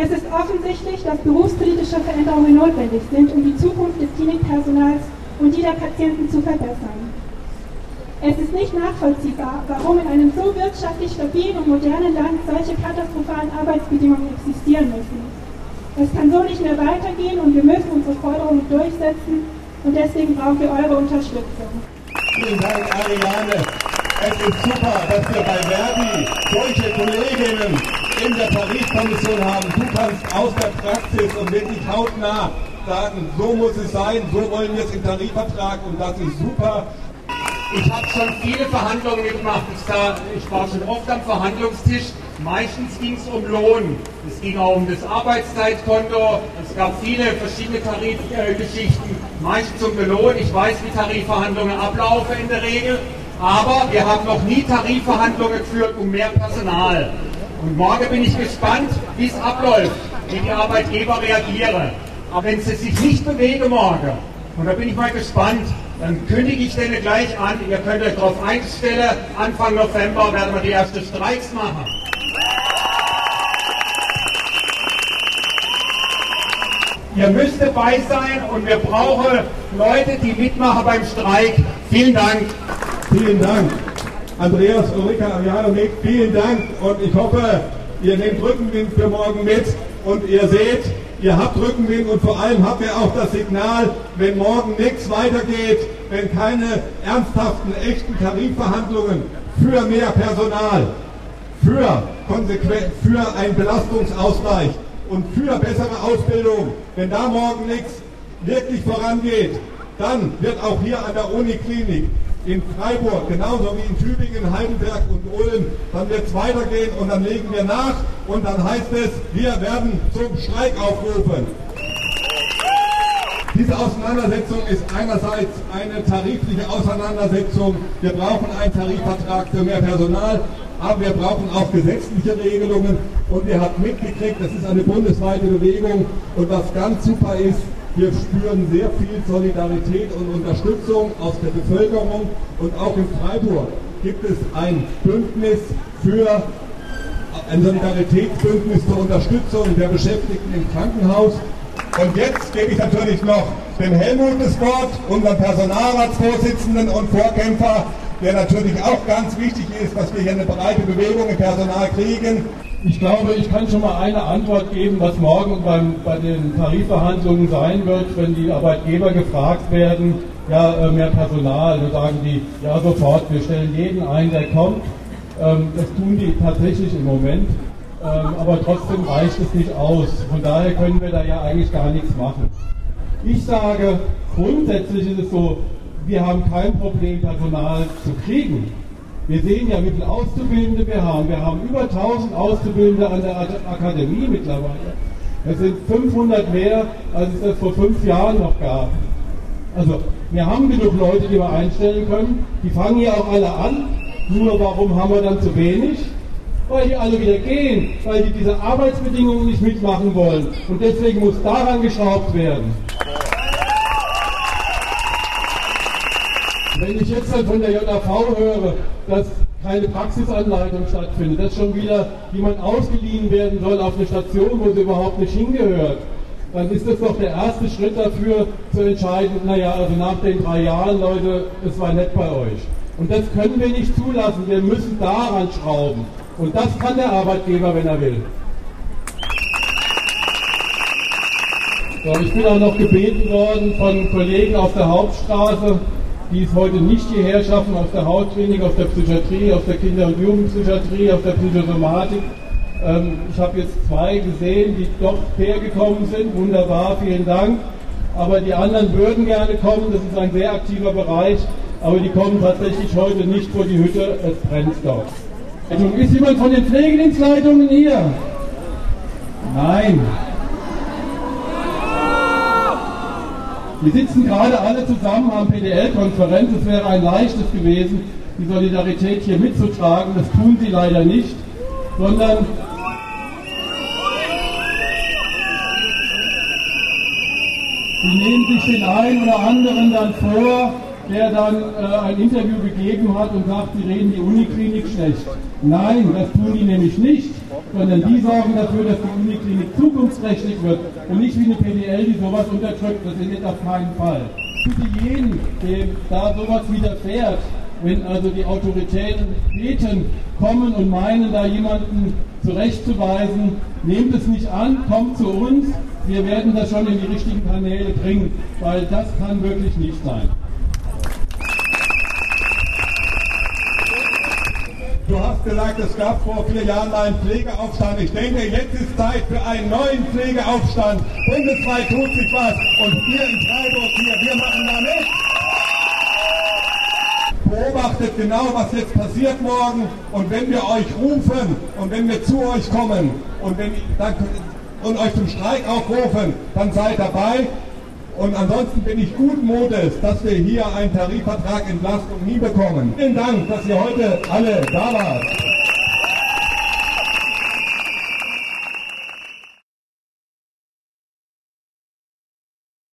Es ist offensichtlich, dass berufspolitische Veränderungen notwendig sind, um die Zukunft des Klinikpersonals und die der Patienten zu verbessern. Es ist nicht nachvollziehbar, warum in einem so wirtschaftlich stabilen und modernen Land solche katastrophalen Arbeitsbedingungen existieren müssen. Es kann so nicht mehr weitergehen und wir müssen unsere Forderungen durchsetzen und deswegen brauchen wir eure Unterstützung. Vielen Dank, Ariane. Es ist super, dass wir bei Verdi solche Kolleginnen in der Tarifkommission haben. Du kannst aus der Praxis und wirklich hautnah sagen, so muss es sein, so wollen wir es im Tarifvertrag und das ist super. Ich habe schon viele Verhandlungen sah, ich war schon oft am Verhandlungstisch. Meistens ging es um Lohn. Es ging auch um das Arbeitszeitkonto. Es gab viele verschiedene Tarifgeschichten. Äh, Meistens um den Lohn. Ich weiß, wie Tarifverhandlungen ablaufen in der Regel. Aber wir haben noch nie Tarifverhandlungen geführt um mehr Personal. Und morgen bin ich gespannt, wie es abläuft, wie die Arbeitgeber reagieren. Aber wenn sie sich nicht bewegen morgen, und da bin ich mal gespannt, dann kündige ich denen gleich an, ihr könnt euch darauf einstellen, Anfang November werden wir die ersten Streiks machen. Ihr müsst dabei sein und wir brauchen Leute, die mitmachen beim Streik. Vielen Dank. Vielen Dank. Andreas, Ulrika, Ariane, Nick, vielen Dank. Und ich hoffe, ihr nehmt Rückenwind für morgen mit. Und ihr seht, ihr habt Rückenwind. Und vor allem habt ihr auch das Signal, wenn morgen nichts weitergeht, wenn keine ernsthaften, echten Tarifverhandlungen für mehr Personal, für, für einen Belastungsausgleich und für bessere Ausbildung, wenn da morgen nichts wirklich vorangeht, dann wird auch hier an der Uniklinik in Freiburg, genauso wie in Tübingen, Heidelberg und Ulm, dann wird es weitergehen und dann legen wir nach und dann heißt es, wir werden zum Streik aufrufen. Diese Auseinandersetzung ist einerseits eine tarifliche Auseinandersetzung. Wir brauchen einen Tarifvertrag für mehr Personal, aber wir brauchen auch gesetzliche Regelungen. Und ihr habt mitgekriegt, das ist eine bundesweite Bewegung. Und was ganz super ist, wir spüren sehr viel Solidarität und Unterstützung aus der Bevölkerung und auch in Freiburg gibt es ein Bündnis für ein Solidaritätsbündnis zur Unterstützung der Beschäftigten im Krankenhaus. Und jetzt gebe ich natürlich noch dem Helmut das Wort, unseren Personalratsvorsitzenden und Vorkämpfer, der natürlich auch ganz wichtig ist, dass wir hier eine breite Bewegung im Personal kriegen. Ich glaube, ich kann schon mal eine Antwort geben, was morgen beim, bei den Tarifverhandlungen sein wird, wenn die Arbeitgeber gefragt werden, ja, äh, mehr Personal, dann sagen die, ja, sofort, wir stellen jeden ein, der kommt. Ähm, das tun die tatsächlich im Moment, ähm, aber trotzdem reicht es nicht aus. Von daher können wir da ja eigentlich gar nichts machen. Ich sage, grundsätzlich ist es so, wir haben kein Problem, Personal zu kriegen. Wir sehen ja, wie viele Auszubildende wir haben. Wir haben über 1000 Auszubildende an der Akademie mittlerweile. Das sind 500 mehr, als es das vor fünf Jahren noch gab. Also, wir haben genug Leute, die wir einstellen können. Die fangen ja auch alle an. Nur warum haben wir dann zu wenig? Weil die alle wieder gehen, weil die diese Arbeitsbedingungen nicht mitmachen wollen. Und deswegen muss daran geschraubt werden. Wenn ich jetzt dann von der JAV höre, dass keine Praxisanleitung stattfindet, dass schon wieder jemand ausgeliehen werden soll auf eine Station, wo sie überhaupt nicht hingehört, dann ist das doch der erste Schritt dafür zu entscheiden, naja, also nach den drei Jahren, Leute, es war nett bei euch. Und das können wir nicht zulassen, wir müssen daran schrauben. Und das kann der Arbeitgeber, wenn er will. So, ich bin auch noch gebeten worden von Kollegen auf der Hauptstraße, die es heute nicht hierher schaffen, aus der Hautklinik, aus der Psychiatrie, aus der Kinder- und Jugendpsychiatrie, aus der Psychosomatik. Ähm, ich habe jetzt zwei gesehen, die doch hergekommen sind. Wunderbar, vielen Dank. Aber die anderen würden gerne kommen. Das ist ein sehr aktiver Bereich. Aber die kommen tatsächlich heute nicht vor die Hütte. Es brennt dort. Ist jemand von den Pflegedienstleitungen hier? Nein. Wir sitzen gerade alle zusammen am PDL-Konferenz. Es wäre ein leichtes gewesen, die Solidarität hier mitzutragen. Das tun sie leider nicht, sondern sie nehmen sich den einen oder anderen dann vor, der dann äh, ein Interview gegeben hat und sagt, sie reden die Uniklinik schlecht. Nein, das tun die nämlich nicht. Sondern die sorgen dafür, dass die Uniklinik zukunftsträchtig wird und nicht wie eine PDL, die sowas unterdrückt. Das jetzt auf keinen Fall. Bitte jeden, dem da sowas widerfährt, wenn also die Autoritäten kommen und meinen, da jemanden zurechtzuweisen, nehmt es nicht an, kommt zu uns, wir werden das schon in die richtigen Kanäle bringen, weil das kann wirklich nicht sein. Du hast gesagt, es gab vor vier Jahren einen Pflegeaufstand. Ich denke, jetzt ist Zeit für einen neuen Pflegeaufstand. Bundesweit tut sich was. Und hier in Freiburg, hier, wir machen da mit. Beobachtet genau, was jetzt passiert morgen. Und wenn wir euch rufen und wenn wir zu euch kommen und, wenn, dann, und euch zum Streik aufrufen, dann seid dabei. Und ansonsten bin ich guten Mutes, dass wir hier einen Tarifvertrag Entlastung nie bekommen. Vielen Dank, dass ihr heute alle da wart.